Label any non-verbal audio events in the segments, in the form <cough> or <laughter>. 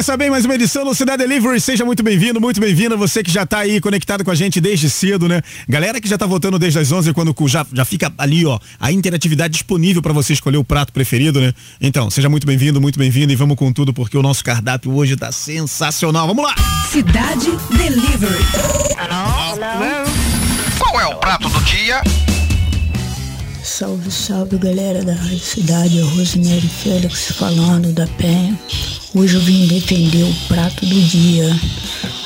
Começar bem mais uma edição do Cidade Delivery. Seja muito bem-vindo, muito bem-vinda. Você que já está aí conectado com a gente desde cedo, né? Galera que já está votando desde as 11, quando já, já fica ali, ó, a interatividade disponível para você escolher o prato preferido, né? Então, seja muito bem-vindo, muito bem-vindo e vamos com tudo porque o nosso cardápio hoje está sensacional. Vamos lá! Cidade Delivery. Hello? Hello? Qual é o prato do dia? Salve, salve galera da Rádio Cidade, é Rosemary Félix falando da Penha. Hoje eu vim defender o prato do dia.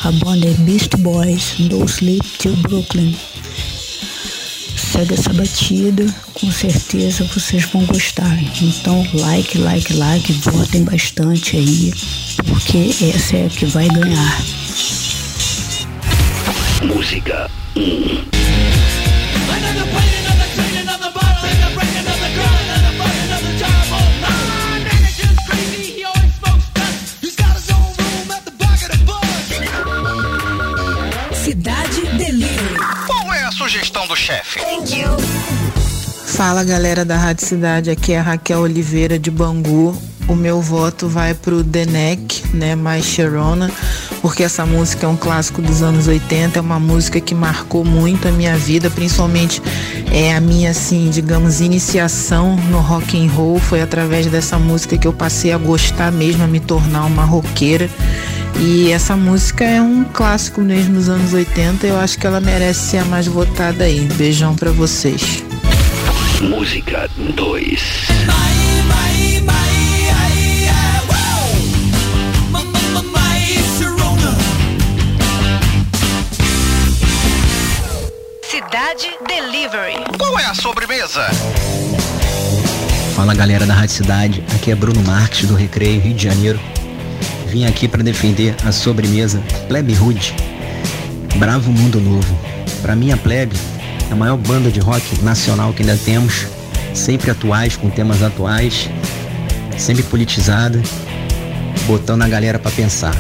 A banda é Beast Boys, No Sleep Till Brooklyn. Segue essa batida, com certeza vocês vão gostar. Então, like, like, like, votem bastante aí, porque essa é a que vai ganhar. Música 1. Um. chefe. Fala galera da Rádio Cidade, aqui é a Raquel Oliveira de Bangu. O meu voto vai pro Denek, né, mais Sharona, porque essa música é um clássico dos anos 80, é uma música que marcou muito a minha vida, principalmente é a minha assim, digamos, iniciação no rock and roll, foi através dessa música que eu passei a gostar mesmo, a me tornar uma roqueira. E essa música é um clássico mesmo dos anos 80. Eu acho que ela merece ser a mais votada aí. Beijão para vocês. Música 2. Cidade Delivery. Qual é a sobremesa? Fala galera da Rádio Cidade, aqui é Bruno Marques do Recreio, Rio de Janeiro vim aqui para defender a sobremesa Plebe Hood. Bravo Mundo Novo. Para mim, a Plebe é a maior banda de rock nacional que ainda temos, sempre atuais, com temas atuais, sempre politizada, botando a galera para pensar.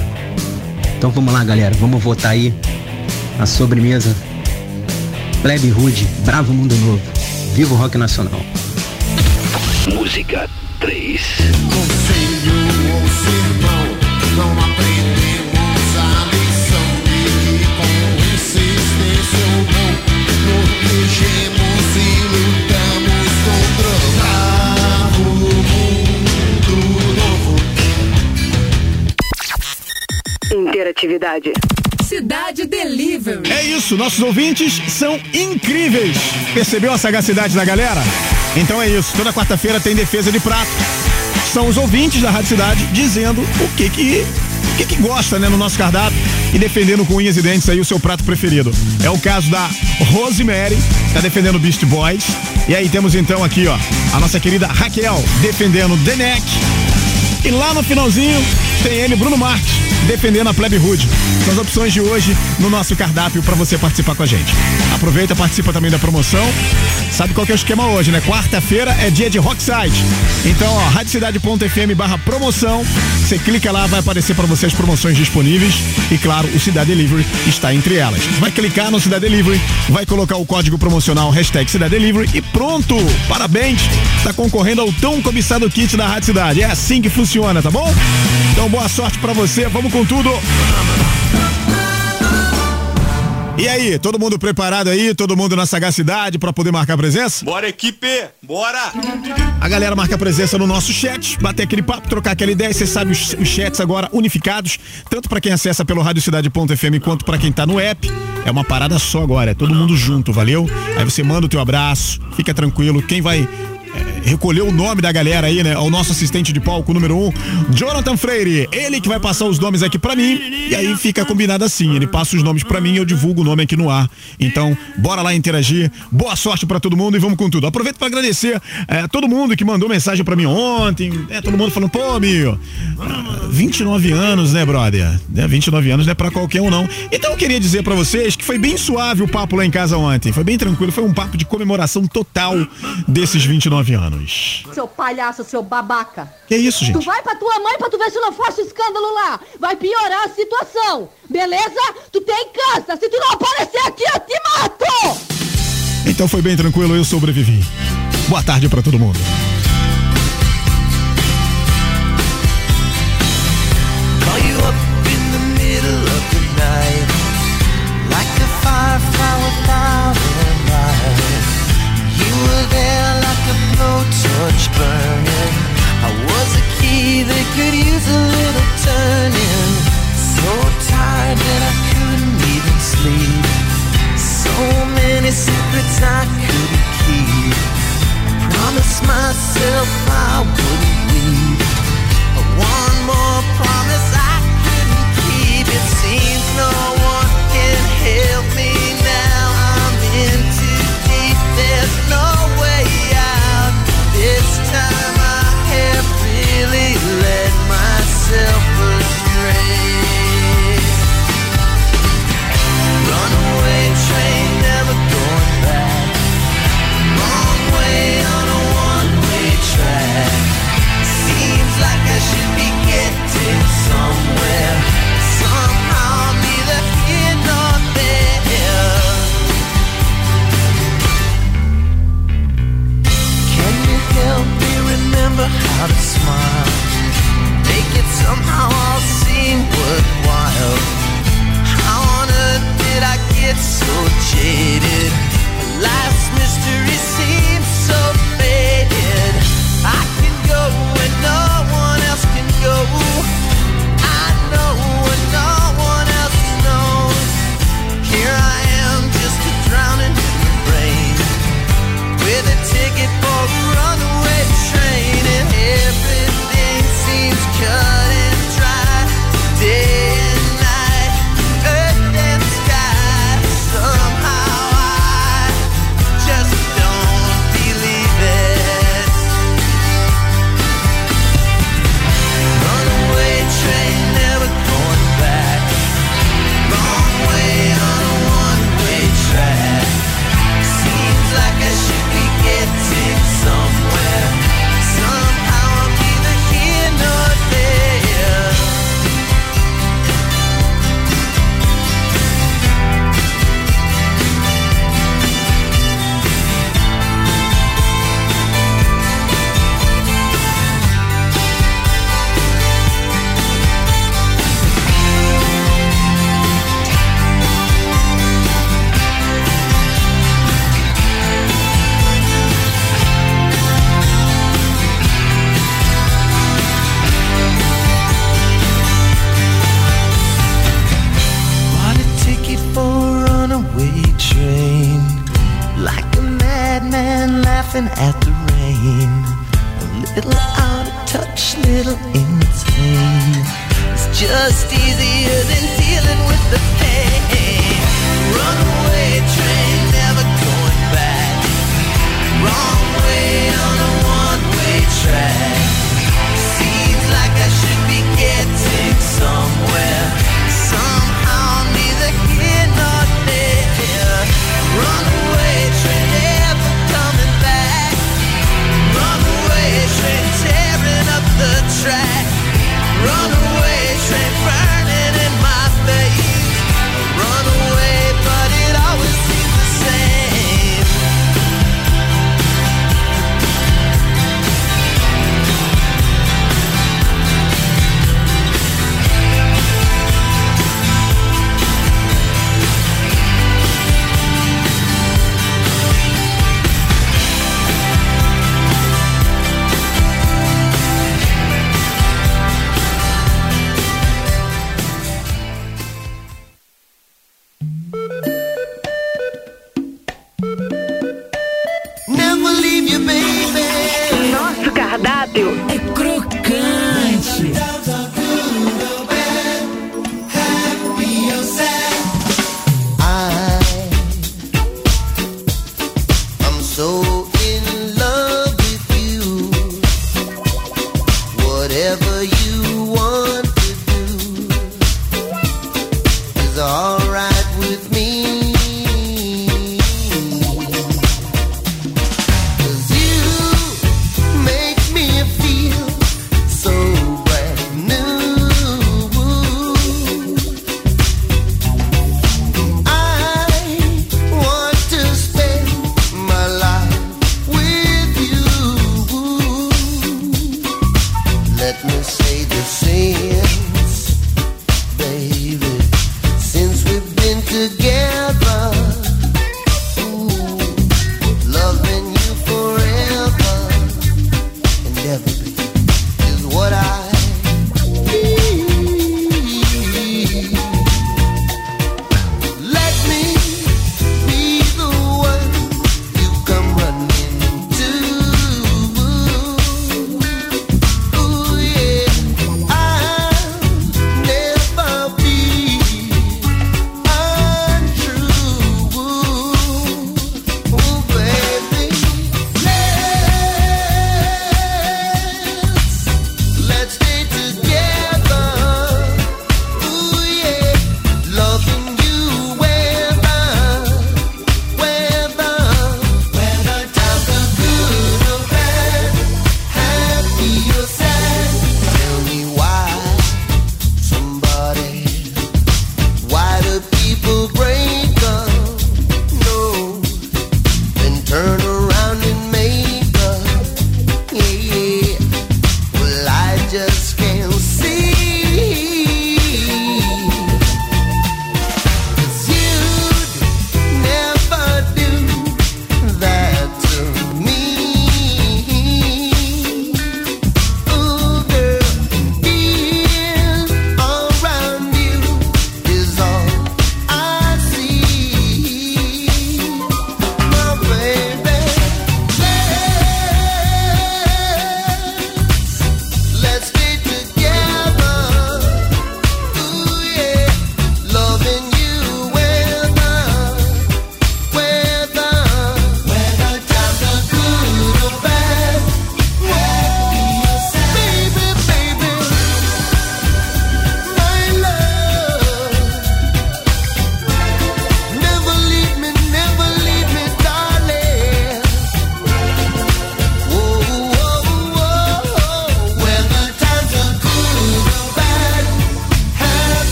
Então vamos lá, galera, vamos votar aí a sobremesa Plebe Hood, Bravo Mundo Novo. Viva o rock nacional. Música 3. Conselho ou sermão Interatividade. Cidade Delivery. É isso, nossos ouvintes são incríveis. Percebeu a sagacidade da galera? Então é isso, toda quarta-feira tem defesa de prato. São os ouvintes da Rádio Cidade dizendo o que que o que, que gosta, né, no nosso cardápio e defendendo com unhas e dentes aí o seu prato preferido. É o caso da Rosemary, tá defendendo Beast Boys. E aí temos então aqui, ó, a nossa querida Raquel defendendo The Neck. E lá no finalzinho tem ele, Bruno Marques, defendendo a Plebe Hood. São as opções de hoje no nosso cardápio para você participar com a gente. Aproveita, participa também da promoção. Sabe qual que é o esquema hoje, né? Quarta-feira é dia de Rockside. Então, ó, radiocidade.fm barra promoção. Você clica lá, vai aparecer para você as promoções disponíveis. E claro, o Cidade Delivery está entre elas. Vai clicar no Cidade Delivery, vai colocar o código promocional hashtag Cidade Delivery e pronto! Parabéns! Está concorrendo ao tão cobiçado kit da Rádio Cidade. É assim que funciona, tá bom? Então, boa sorte para você. Vamos com tudo. E aí, todo mundo preparado aí? Todo mundo na sagacidade para poder marcar presença? Bora, equipe! Bora! A galera marca presença no nosso chat, bater aquele papo, trocar aquela ideia. Você sabe os, os chats agora unificados, tanto para quem acessa pelo radiocidade.fm quanto para quem tá no app. É uma parada só agora, é todo mundo junto, valeu? Aí você manda o teu abraço, fica tranquilo. Quem vai recolher o nome da galera aí, né? Ao nosso assistente de palco número um, Jonathan Freire. Ele que vai passar os nomes aqui para mim. E aí fica combinado assim. Ele passa os nomes para mim e eu divulgo o nome aqui no ar. Então, bora lá interagir. Boa sorte para todo mundo e vamos com tudo. Aproveito para agradecer é, todo mundo que mandou mensagem para mim ontem. É, todo mundo falando, pô, meu, 29 anos, né, brother? É, 29 anos não é pra qualquer um, não. Então eu queria dizer para vocês que foi bem suave o papo lá em casa ontem. Foi bem tranquilo. Foi um papo de comemoração total desses 29 anos. Seu palhaço, seu babaca. Que isso, gente? Tu vai pra tua mãe pra tu ver se não faço escândalo lá. Vai piorar a situação. Beleza? Tu tem câncer. Se tu não aparecer aqui, eu te mato! Então foi bem tranquilo, eu sobrevivi. Boa tarde para todo mundo.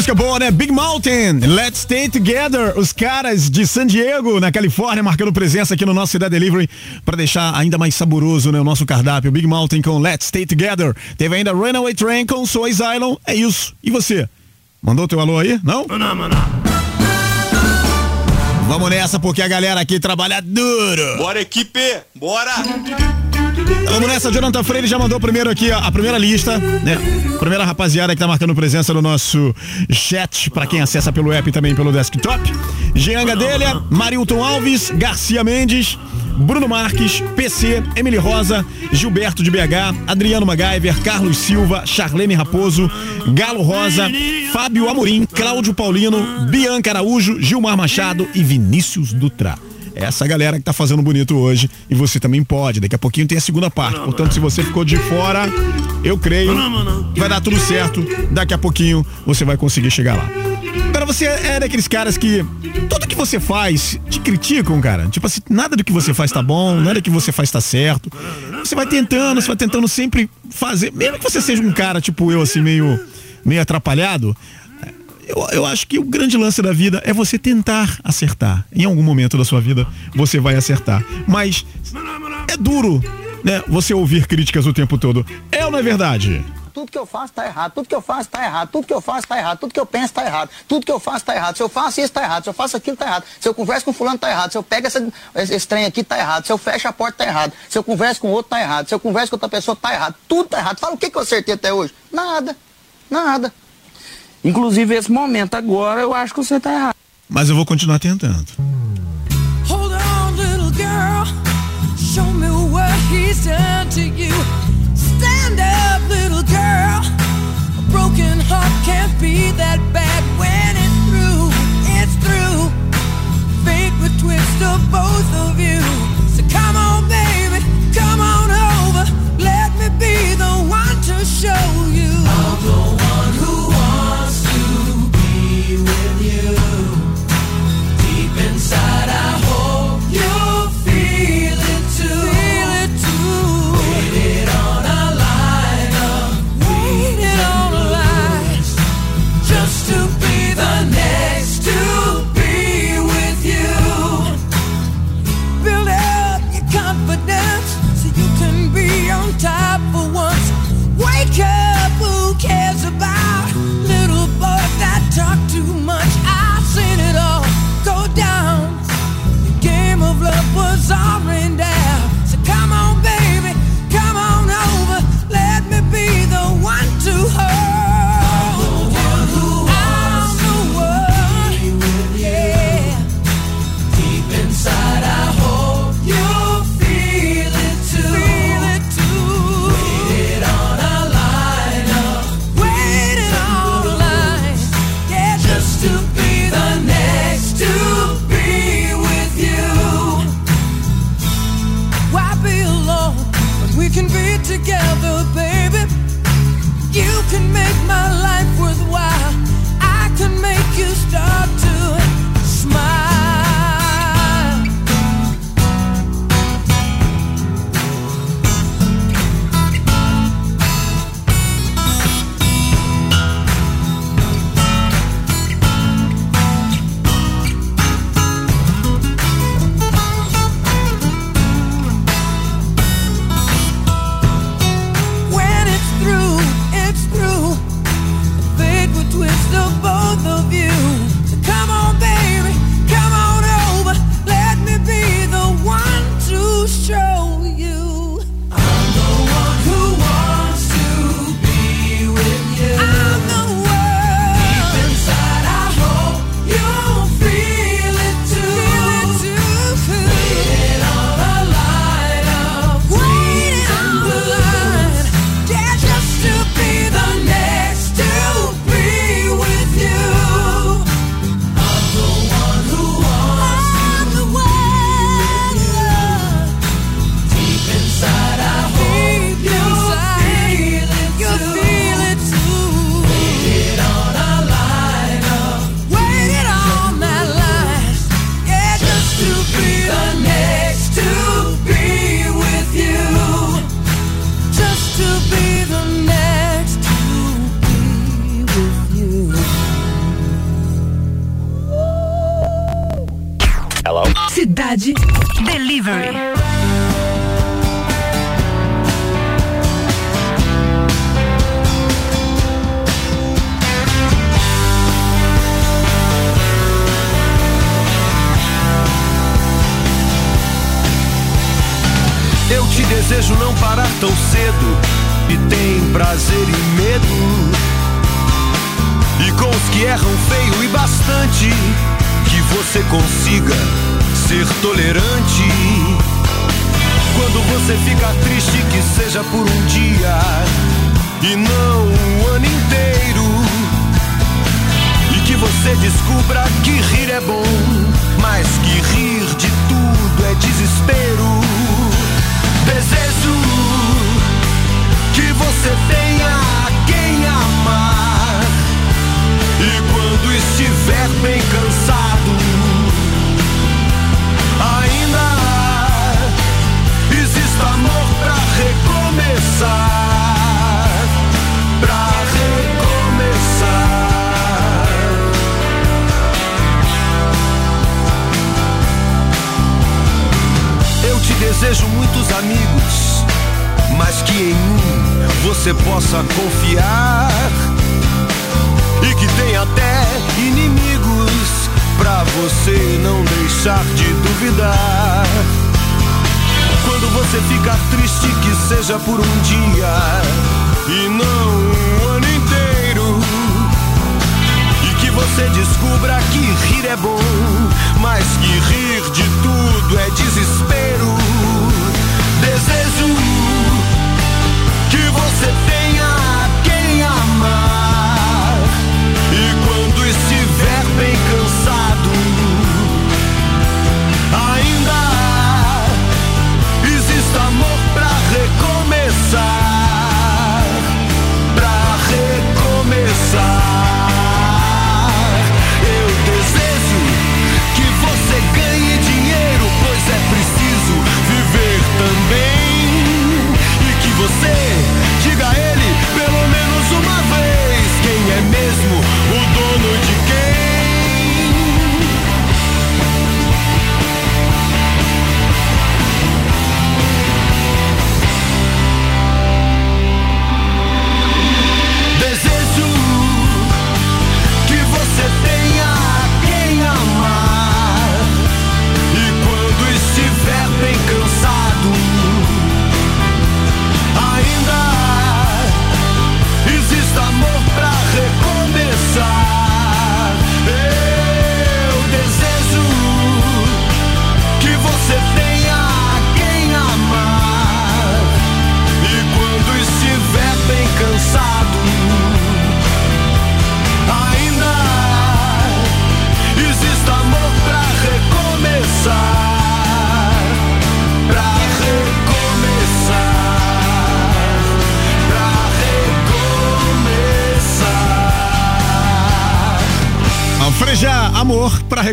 Música boa, né? Big Mountain, Let's Stay Together. Os caras de San Diego, na Califórnia, marcando presença aqui no nosso Cidade Delivery para deixar ainda mais saboroso né, o nosso cardápio. Big Mountain com Let's Stay Together. Teve ainda Runaway Train com Sois Island. É isso. E você? Mandou teu alô aí? Não? Não, não, não. Vamos nessa porque a galera aqui trabalha duro. Bora, equipe! Bora! Vamos nessa, Jonathan Freire já mandou primeiro aqui a, primeira lista, né? Primeira rapaziada que tá marcando presença no nosso chat, para quem acessa pelo app e também pelo desktop. Jean Gadelha, Marilton Alves, Garcia Mendes, Bruno Marques, PC, Emily Rosa, Gilberto de BH, Adriano MacGyver, Carlos Silva, Charlene Raposo, Galo Rosa, Fábio Amorim, Cláudio Paulino, Bianca Araújo, Gilmar Machado e Vinícius Dutra. Essa galera que tá fazendo bonito hoje e você também pode. Daqui a pouquinho tem a segunda parte. Portanto, se você ficou de fora, eu creio que vai dar tudo certo. Daqui a pouquinho você vai conseguir chegar lá. Agora você é daqueles caras que tudo que você faz te criticam, cara. Tipo assim, nada do que você faz tá bom, nada que você faz tá certo. Você vai tentando, você vai tentando sempre fazer, mesmo que você seja um cara tipo eu assim meio meio atrapalhado, eu, eu acho que o grande lance da vida é você tentar acertar. Em algum momento da sua vida você vai acertar. Mas é duro, né? Você ouvir críticas o tempo todo. É ou não é verdade? Tudo que eu faço tá errado, tudo que eu faço tá errado, tudo que eu faço tá errado, tudo que eu penso tá errado, tudo que eu faço tá errado. Se eu faço isso tá errado, se eu faço aquilo tá errado, se eu converso com fulano tá errado, se eu pego essa, esse trem aqui tá errado, se eu fecho a porta tá errado, se eu converso com outro tá errado, se eu converso com outra pessoa tá errado, tudo tá errado. Fala o que, que eu acertei até hoje? Nada, nada. Inclusive esse momento agora eu acho que você tá errado. Mas eu vou continuar tentando. Hold on, little girl. Show me what he's done to you. Stand up, little girl. A broken heart can't be that bad when it's through. It's through. Fate would twist of both of you. So come on, baby. Come on over. Let me be the one to show you. Sarah. Erram feio e bastante, que você consiga ser tolerante. Quando você fica triste, que seja por um dia e não um ano inteiro. E que você descubra que rir é bom, mas que rir de tudo é desespero. Desejo que você tenha E quando estiver bem cansado, ainda existe amor pra recomeçar. Pra recomeçar. Eu te desejo muitos amigos, mas que em um você possa confiar e que tem até inimigos pra você não deixar de duvidar. Quando você ficar triste, que seja por um dia e não um ano inteiro. E que você descubra que rir é bom, mas que rir de tudo é desespero. Cansado,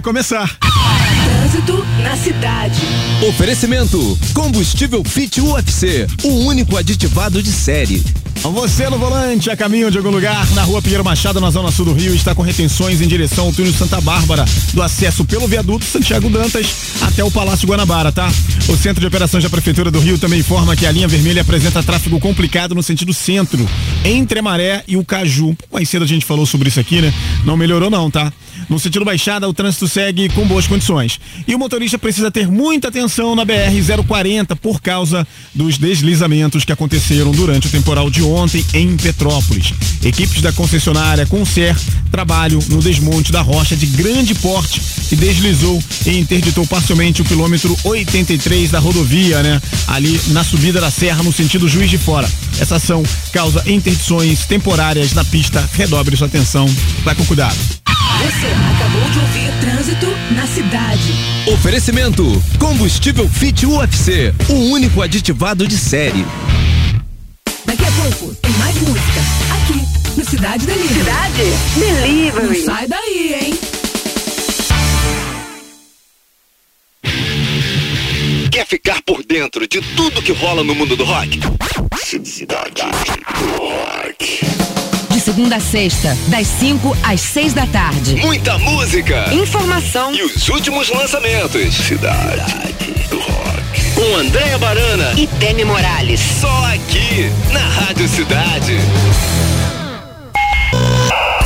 recomeçar. Trânsito na cidade. Oferecimento: Combustível Fit UFC, o único aditivado de série. Você no volante, a caminho de algum lugar, na rua Pinheiro Machado, na zona sul do Rio, está com retenções em direção ao túnel Santa Bárbara, do acesso pelo viaduto Santiago Dantas até o Palácio Guanabara, tá? O Centro de Operações da Prefeitura do Rio também informa que a linha vermelha apresenta tráfego complicado no sentido centro, entre a Maré e o Caju. Mais cedo a gente falou sobre isso aqui, né? Não melhorou não, tá? No sentido Baixada, o trânsito segue com boas condições. E o motorista precisa ter muita atenção na BR-040 por causa dos deslizamentos que aconteceram durante o temporal de ontem em Petrópolis. Equipes da concessionária Concer trabalham no desmonte da rocha de grande porte que deslizou e interditou parcialmente o quilômetro 83 da rodovia, né? Ali na subida da serra no sentido Juiz de Fora. Essa ação causa interdições temporárias na pista. Redobre sua atenção. Vai com cuidado. Você Oferecimento: Combustível Fit UFC, o único aditivado de série. Daqui a pouco tem mais música. Aqui, no Cidade Delivery. Cidade Delivery. Não sai daí, hein? Quer ficar por dentro de tudo que rola no mundo do rock? Cidade do Rock. Segunda a sexta, das 5 às 6 da tarde. Muita música. Informação E os últimos lançamentos. Cidade do Rock. Com Andréa Barana e Demi Morales. Só aqui, na Rádio Cidade.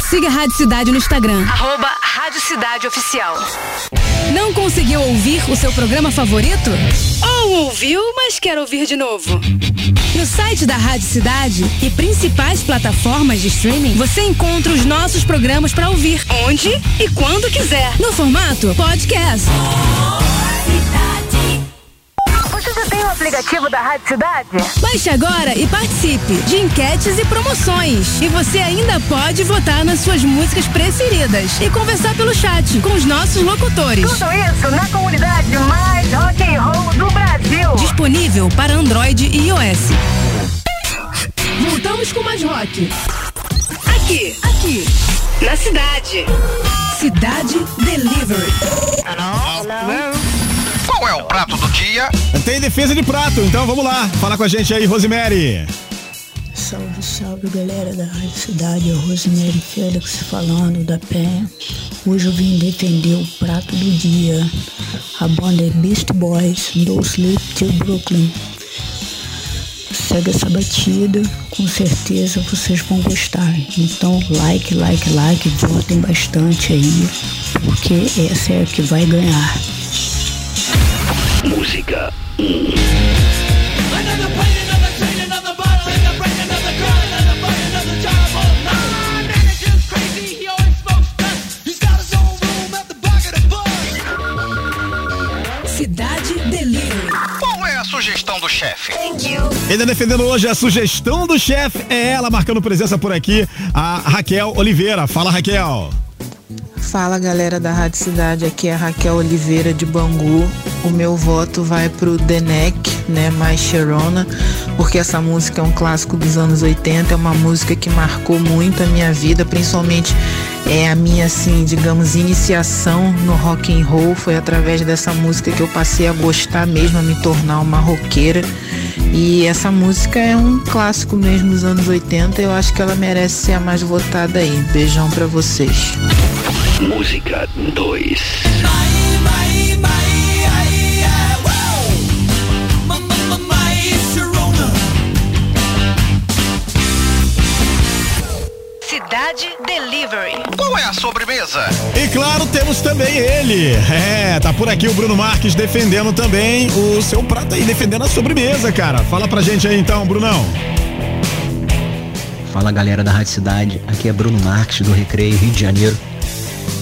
Siga a Rádio Cidade no Instagram. Arroba Rádio Cidade Oficial. Não conseguiu ouvir o seu programa favorito? Ou ouviu, mas quer ouvir de novo? No site da Rádio Cidade e principais plataformas de streaming, você encontra os nossos programas para ouvir onde e quando quiser. No formato podcast. Você já tem o aplicativo da Rádio Cidade? Baixe agora e participe de enquetes e promoções. E você ainda pode votar nas suas músicas preferidas e conversar pelo chat com os nossos locutores. Tudo isso na comunidade mais rock and roll do Brasil. Disponível para Android e iOS. Voltamos com mais rock. Aqui, aqui, na cidade. Cidade Delivery. Qual é o prato do dia? Tem defesa de prato, então vamos lá. Fala com a gente aí, Rosemary. Salve, salve galera da Rádio Cidade, é o Rosemary Félix falando da Penha. Hoje eu vim defender o prato do dia. A banda é Beast Boys, No Sleep Till Brooklyn. Segue essa batida, com certeza vocês vão gostar. Então, like, like, like, votem bastante aí, porque essa é a que vai ganhar. Música 1. Cidade Delivery. Qual é a sugestão do chefe? Ainda defendendo hoje a sugestão do chefe, é ela marcando presença por aqui, a Raquel Oliveira. Fala, Raquel. Fala galera da Rádio Cidade, aqui é a Raquel Oliveira de Bangu. O meu voto vai pro Denec, né, mais Sharona, porque essa música é um clássico dos anos 80, é uma música que marcou muito a minha vida, principalmente é a minha assim, digamos, iniciação no rock and roll, foi através dessa música que eu passei a gostar mesmo, a me tornar uma roqueira. E essa música é um clássico mesmo dos anos 80, eu acho que ela merece ser a mais votada aí. Beijão pra vocês. Música 2. Cidade Delivery. Qual é a sobremesa? E claro, temos também ele. É, tá por aqui o Bruno Marques defendendo também o seu prato aí, defendendo a sobremesa, cara. Fala pra gente aí então, Brunão. Fala galera da Rádio Cidade, aqui é Bruno Marques do Recreio Rio de Janeiro.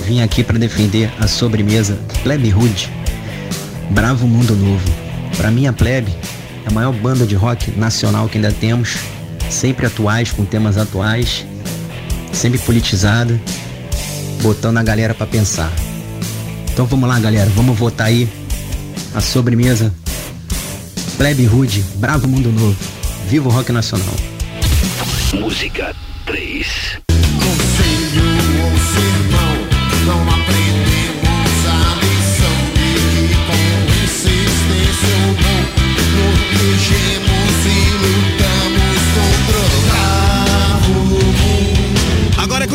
Vim aqui para defender a sobremesa Plebe Hood, Bravo Mundo Novo. Para mim a Plebe é a maior banda de rock nacional que ainda temos, sempre atuais, com temas atuais, sempre politizada, botando a galera para pensar. Então vamos lá galera, vamos votar aí a sobremesa Plebe Hood, Bravo Mundo Novo. Viva o rock nacional. Música 3. Conselho ou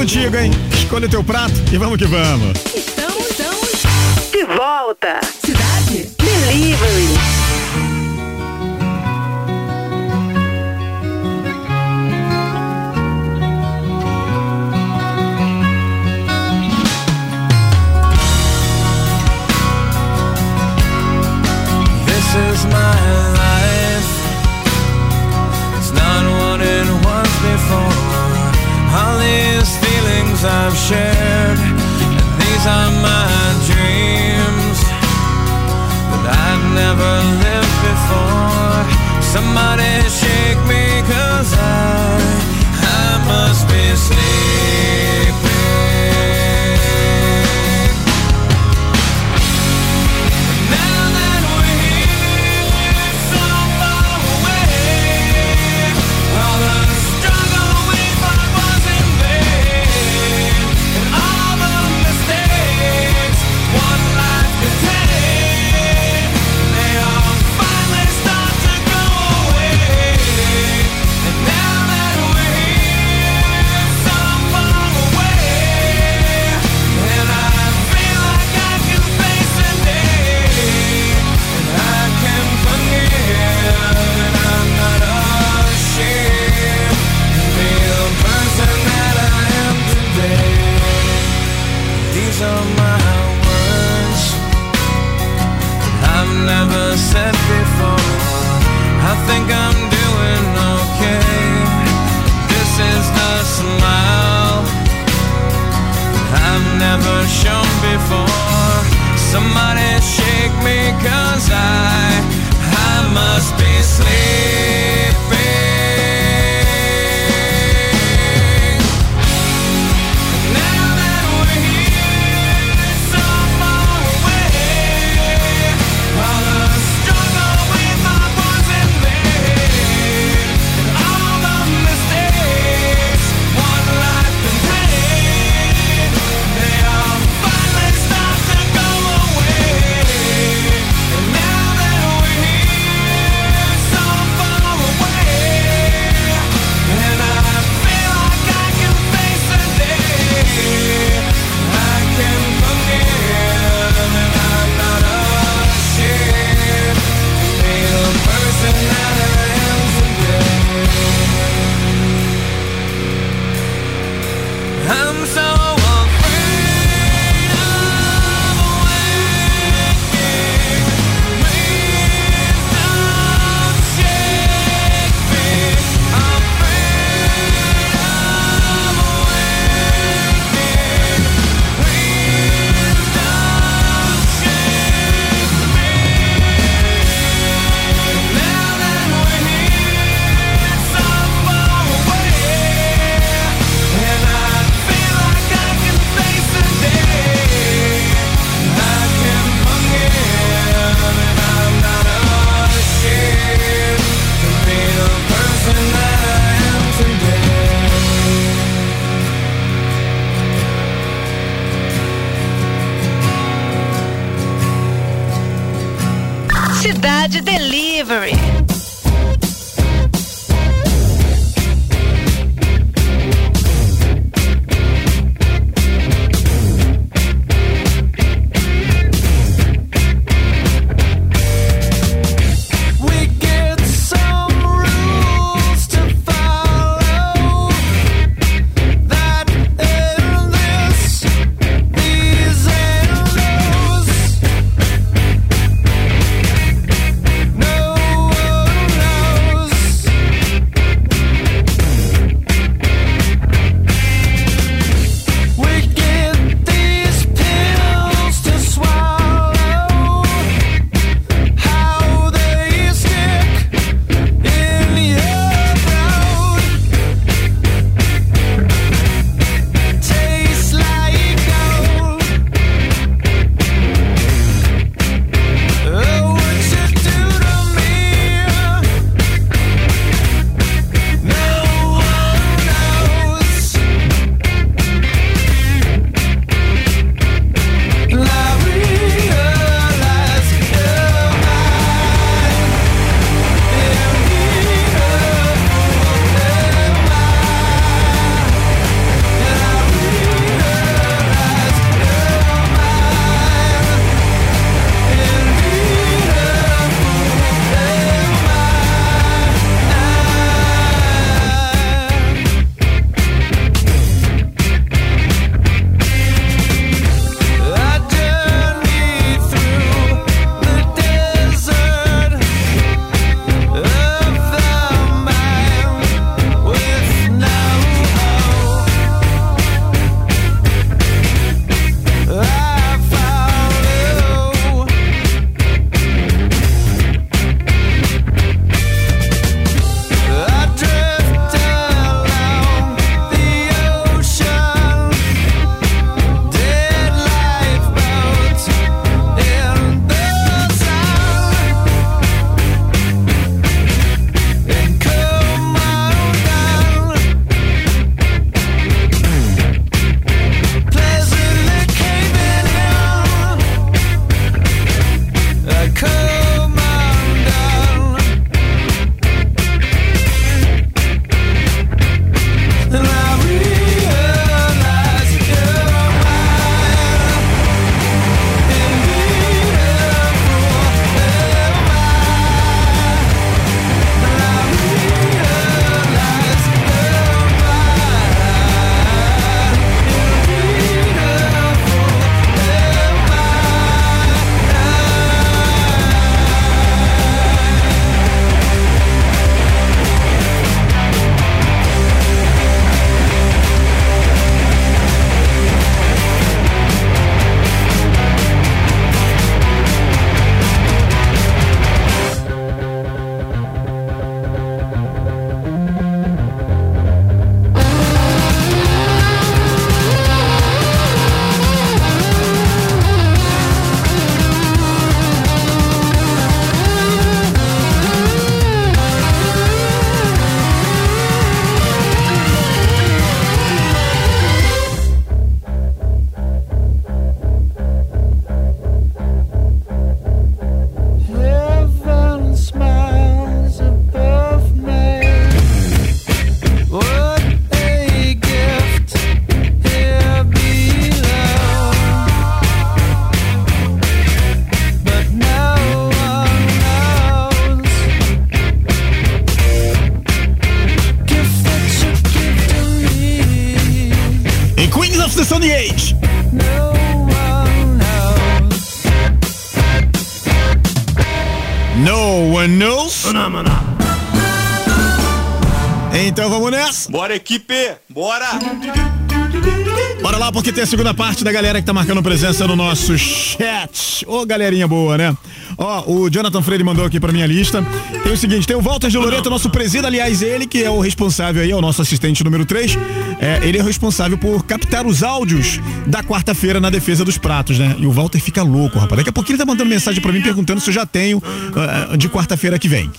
contigo, hein? Escolha o teu prato e vamos que vamos. Estamos, estamos De volta. Cidade Delivery. I've shared, and these are my dreams that I'd never lived before. Somebody shake me, cause I, I must be sleeping. Bora, equipe! Bora! Bora lá, porque tem a segunda parte da galera que tá marcando presença no nosso chat. Ô, galerinha boa, né? Ó, o Jonathan Freire mandou aqui pra minha lista. Tem o seguinte, tem o Walter de Loreto, nosso presídio, aliás, ele que é o responsável aí, é o nosso assistente número 3. É, ele é o responsável por captar os áudios da quarta-feira na defesa dos pratos, né? E o Walter fica louco, rapaz. Daqui a pouco ele tá mandando mensagem pra mim perguntando se eu já tenho uh, de quarta-feira que vem.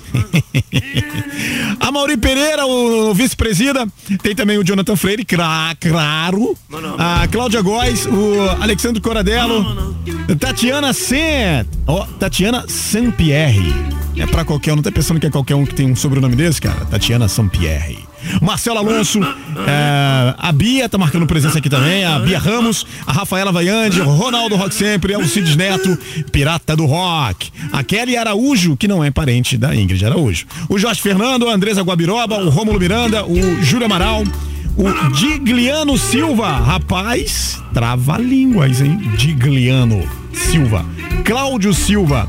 <laughs> a Mauri Pereira, o, vice-presida. Tem também o Jonathan Freire, claro. A Cláudia Góes, o Alexandre Coradello. Tatiana Sen. Ó, Tatiana Sampierre. É pra qualquer um, não tá pensando que é qualquer um que tem um sobrenome desse, cara? Tatiana Sampierre. Marcelo Alonso, é, a Bia tá marcando presença aqui também, a Bia Ramos, a Rafaela Vaiande, o Ronaldo Rock Sempre, Alcides Neto, Pirata do Rock, a Kelly Araújo, que não é parente da Ingrid Araújo, o Jorge Fernando, a Andresa Guabiroba, o Rômulo Miranda, o Júlio Amaral, o Digliano Silva, rapaz, trava-línguas, hein? Digliano Silva, Cláudio Silva,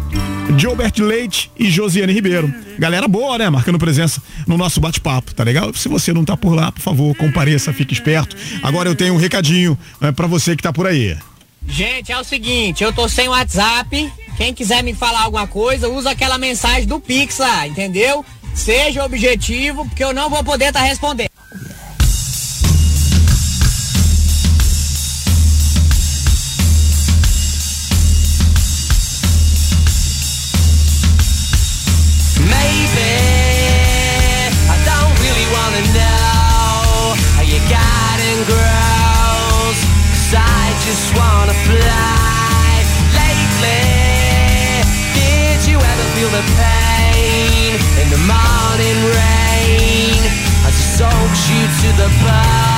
Gilbert Leite e Josiane Ribeiro. Galera boa, né? Marcando presença no nosso bate-papo, tá legal? Se você não tá por lá, por favor, compareça, fique esperto. Agora eu tenho um recadinho é, para você que tá por aí. Gente, é o seguinte, eu tô sem WhatsApp. Quem quiser me falar alguma coisa, usa aquela mensagem do Pix lá, entendeu? Seja objetivo, porque eu não vou poder estar respondendo. You to the bone?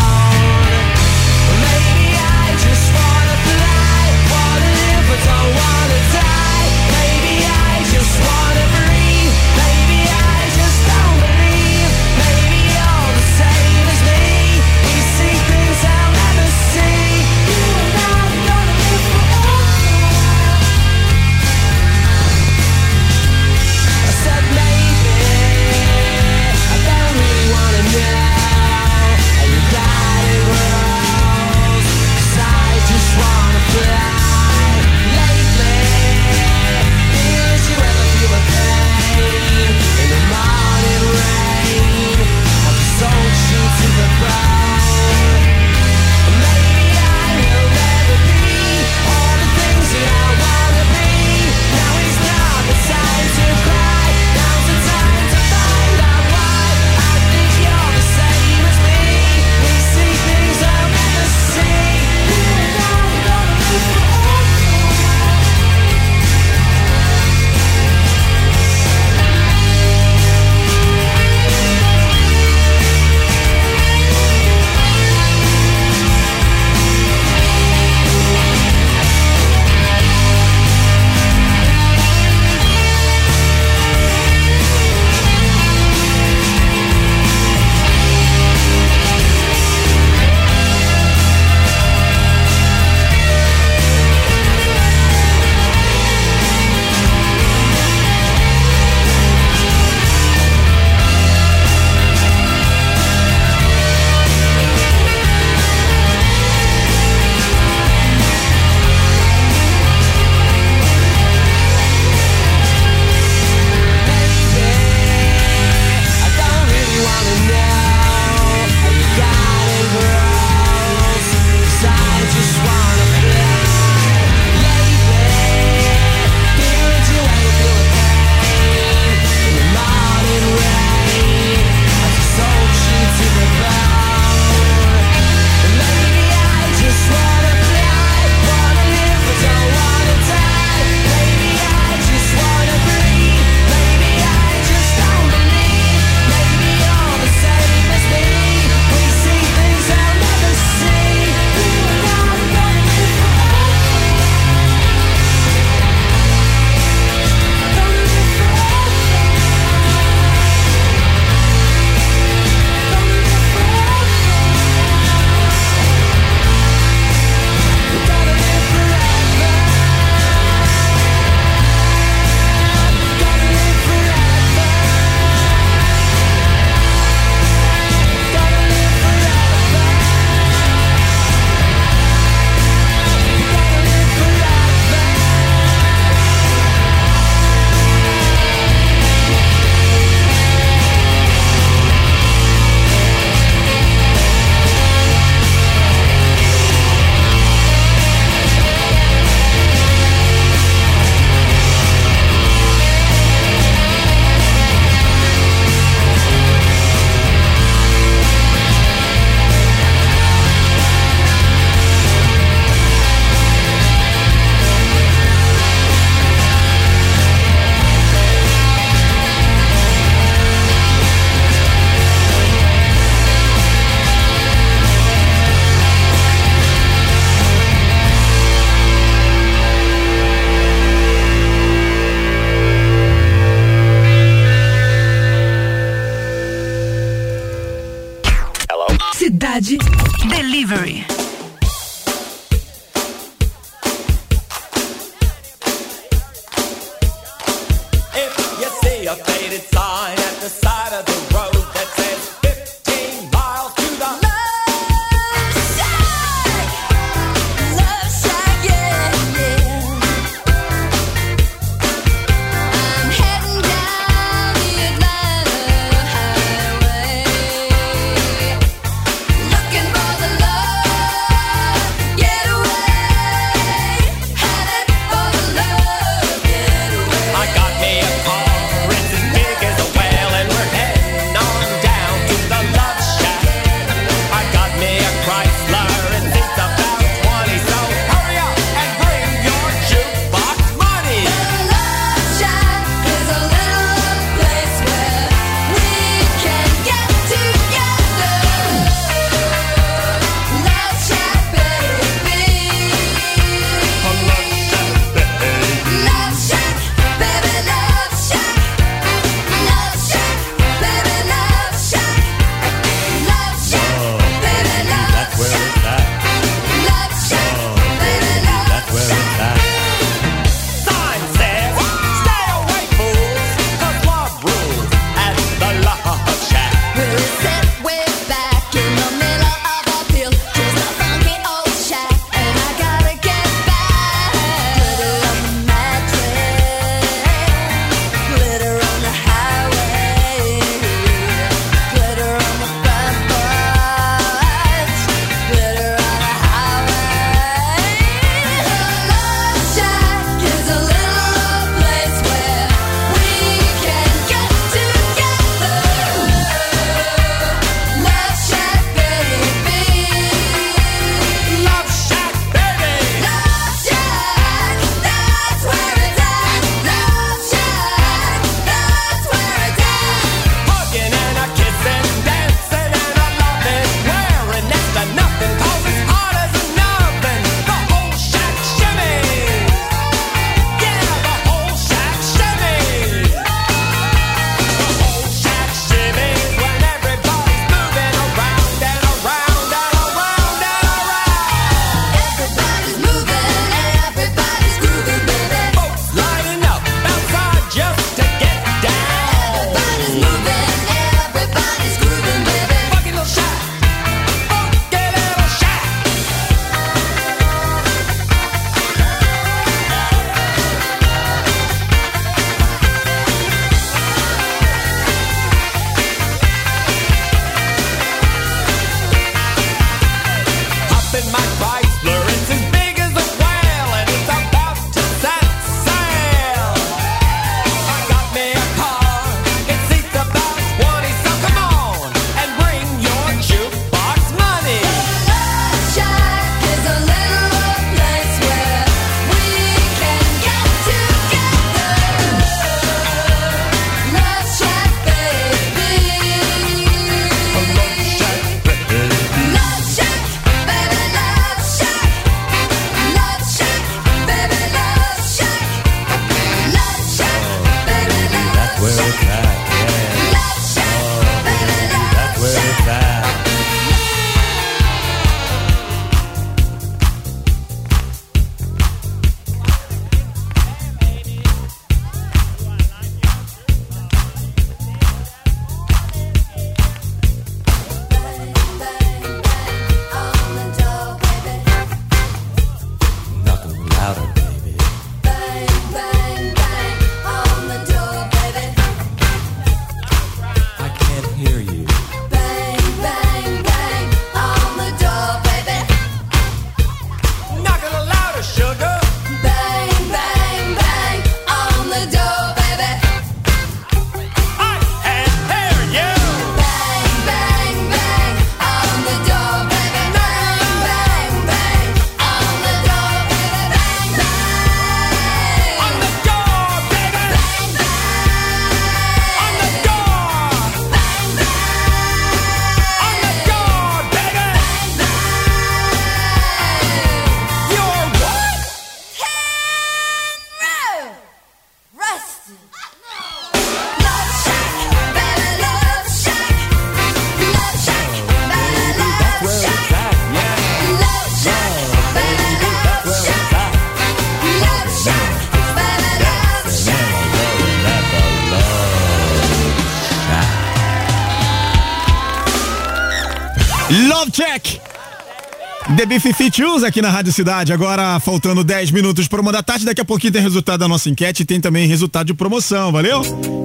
Beef Features aqui na Rádio Cidade. Agora faltando 10 minutos para uma da tarde. Daqui a pouquinho tem resultado da nossa enquete e tem também resultado de promoção, valeu?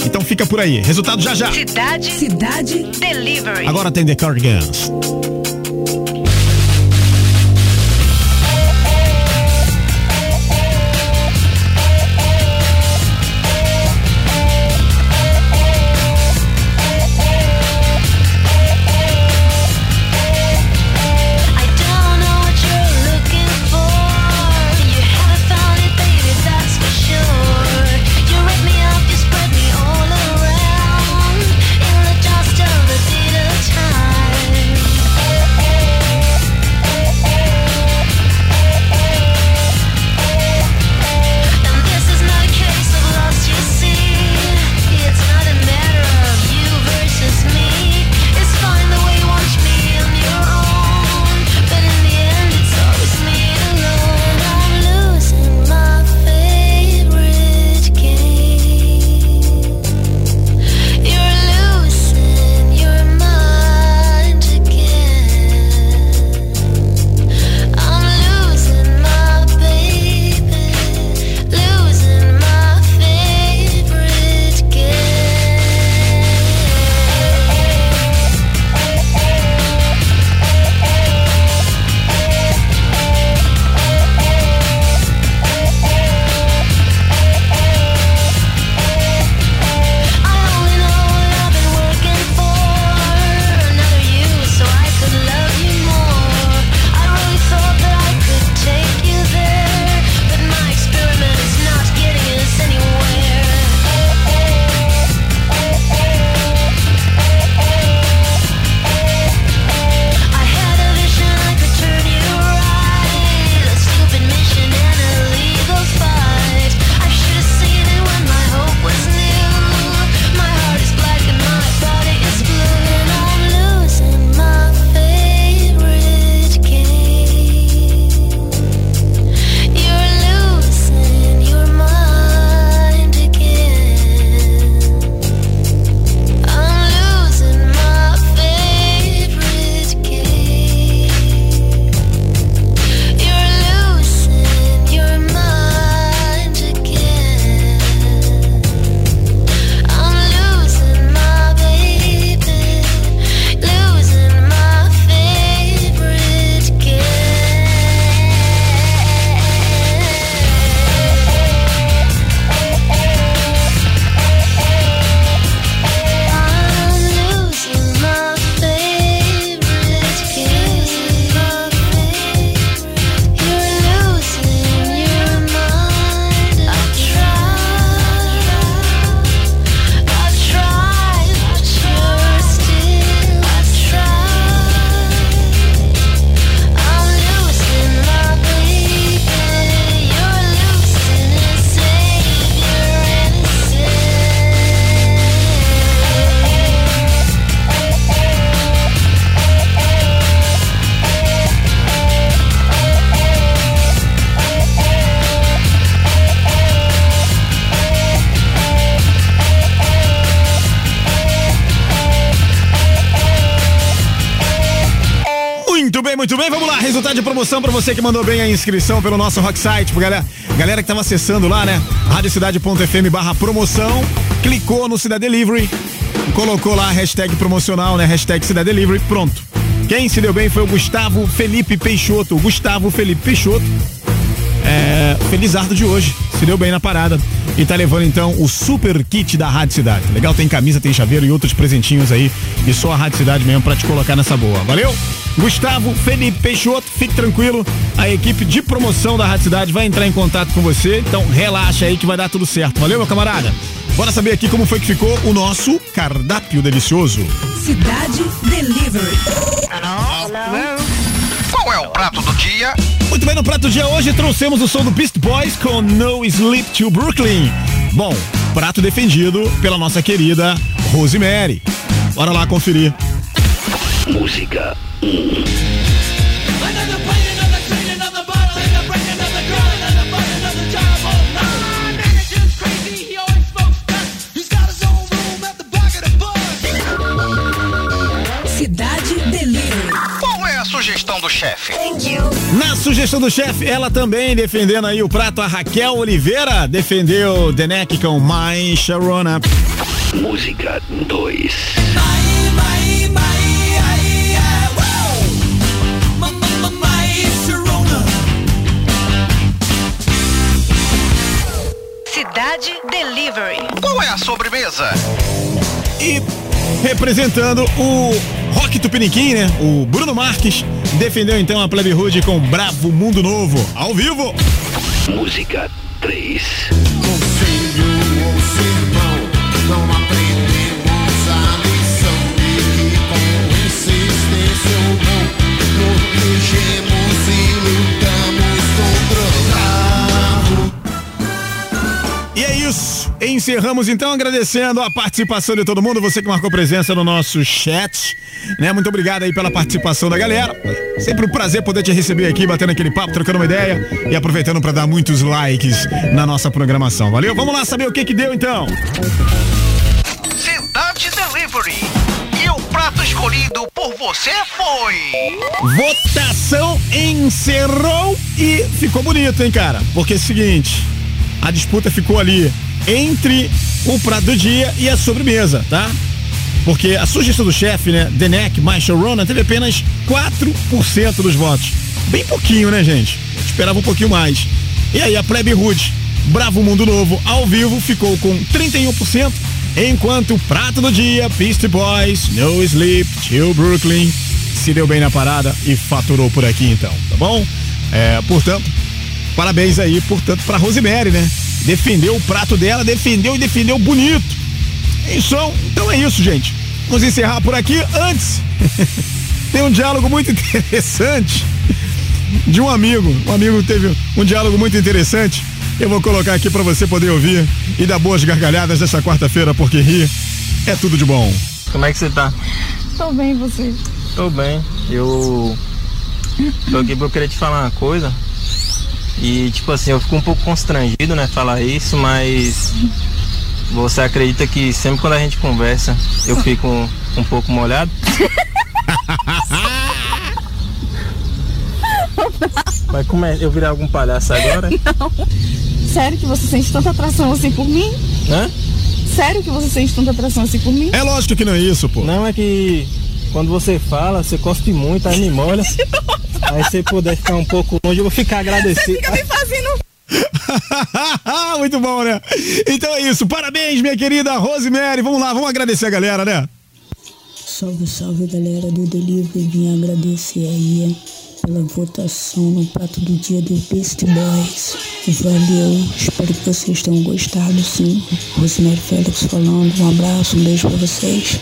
Então fica por aí. Resultado já já. Cidade. Cidade. Delivery. Agora tem The Cardigans. De promoção pra você que mandou bem a inscrição pelo nosso Rock Site. Galera, galera que tava acessando lá, né? radiocidade.fm barra promoção. Clicou no Cidade Delivery. Colocou lá a hashtag promocional, né? Hashtag Cidade Delivery. Pronto. Quem se deu bem foi o Gustavo Felipe Peixoto. Gustavo Felipe Peixoto. É, felizardo de hoje. Se deu bem na parada. E tá levando então o super kit da Rádio Cidade. Legal, tem camisa, tem chaveiro e outros presentinhos aí. E só a Rádio Cidade mesmo pra te colocar nessa boa. Valeu? Gustavo Felipe Peixoto, fique tranquilo. A equipe de promoção da Rádio Cidade vai entrar em contato com você. Então relaxa aí que vai dar tudo certo. Valeu, meu camarada? Bora saber aqui como foi que ficou o nosso cardápio delicioso. Cidade Delivery. Qual é o prato do dia? Muito bem, no prato do dia hoje trouxemos o som do Beast Boys com No Sleep to Brooklyn. Bom, prato defendido pela nossa querida Rosemary. Bora lá conferir. Música 1. Cidade Delivery. Qual é sugestão do chefe. Na sugestão do chefe, ela também defendendo aí o prato, a Raquel Oliveira defendeu Denek com My Sharona. Música 2. Delivery. Qual é a sobremesa? E representando o Rock Tupiniquim, né? O Bruno Marques defendeu então a Plebe Hood com Bravo Mundo Novo, ao vivo. Música 3. Não aprendemos a lição de que com insistência ou não protegemos e isso. Encerramos então agradecendo a participação de todo mundo, você que marcou presença no nosso chat, né? Muito obrigado aí pela participação da galera. Sempre um prazer poder te receber aqui, batendo aquele papo, trocando uma ideia e aproveitando para dar muitos likes na nossa programação. Valeu? Vamos lá saber o que que deu então. Cidade Delivery. Prato escolhido por você foi. Votação encerrou e ficou bonito, hein, cara? Porque é o seguinte, a disputa ficou ali entre o prato do dia e a sobremesa, tá? Porque a sugestão do chefe, né, Denek mais Sharona, teve apenas 4% dos votos. Bem pouquinho, né, gente? Esperava um pouquinho mais. E aí a Plebe Hood, Bravo Mundo Novo, ao vivo, ficou com 31%, enquanto o prato do dia, Beastie Boys, No Sleep, Chill Brooklyn, se deu bem na parada e faturou por aqui então, tá bom? É, portanto, parabéns aí, portanto, pra Rosemary, né? Defendeu o prato dela, defendeu e defendeu bonito. Então, então é isso, gente. Vamos encerrar por aqui. Antes, <laughs> tem um diálogo muito interessante de um amigo. Um amigo teve um diálogo muito interessante. Eu vou colocar aqui pra você poder ouvir e dar boas gargalhadas nessa quarta-feira, porque rir é tudo de bom. Como é que você tá? Tô bem, você? Tô bem. Eu tô aqui porque eu queria te falar uma coisa. E tipo assim, eu fico um pouco constrangido, né, falar isso, mas você acredita que sempre quando a gente conversa, eu fico um, um pouco molhado? <laughs> Vai comer, eu virar algum palhaço agora? Não. Sério que você sente tanta atração assim por mim? Hã? Sério que você sente tanta atração assim por mim? É lógico que não é isso, pô. Não, é que quando você fala, você cospe muito, aí me molha. Aí se puder ficar um pouco longe, eu vou ficar agradecido. Fica me fazendo <laughs> Muito bom, né? Então é isso. Parabéns, minha querida Rosemary. Vamos lá, vamos agradecer a galera, né? Salve, salve galera do Delivery, vim agradecer aí pela votação no prato do dia do Beast Boys. Valeu, espero que vocês tenham gostado sim. Rosemary Félix falando, um abraço, um beijo pra vocês.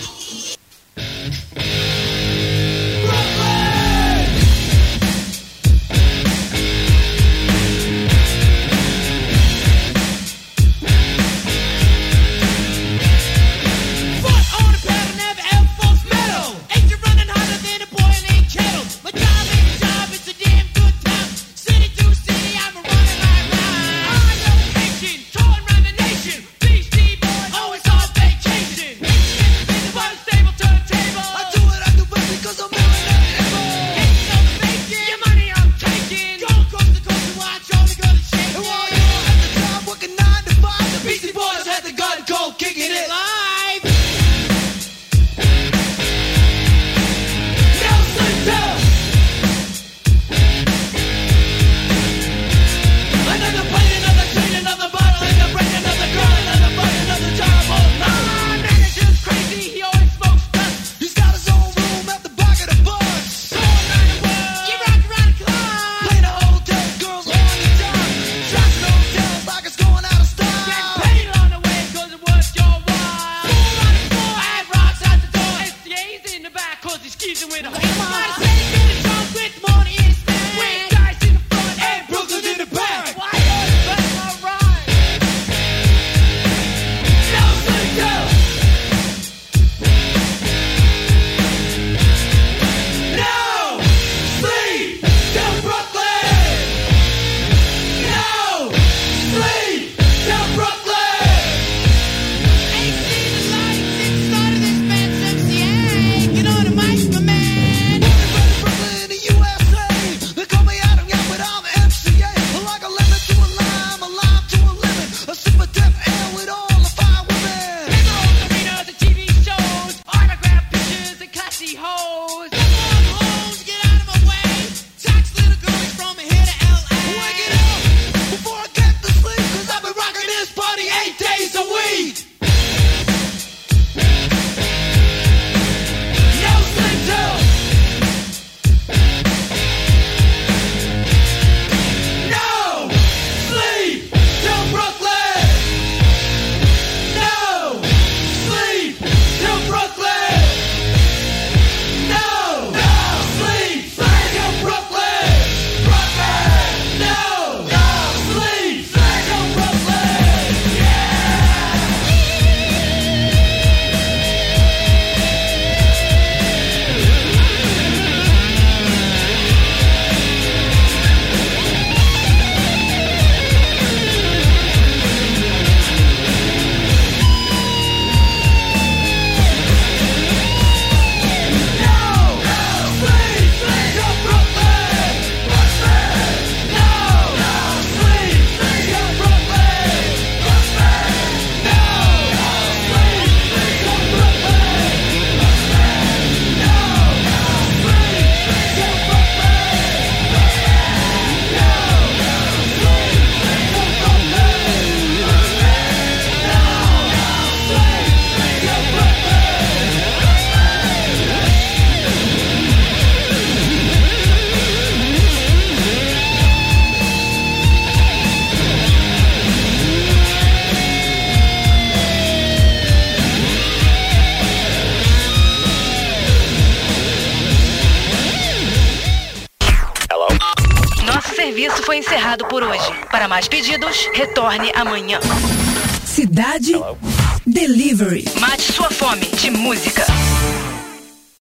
Retorne amanhã. Cidade Delivery. Mate sua fome de música.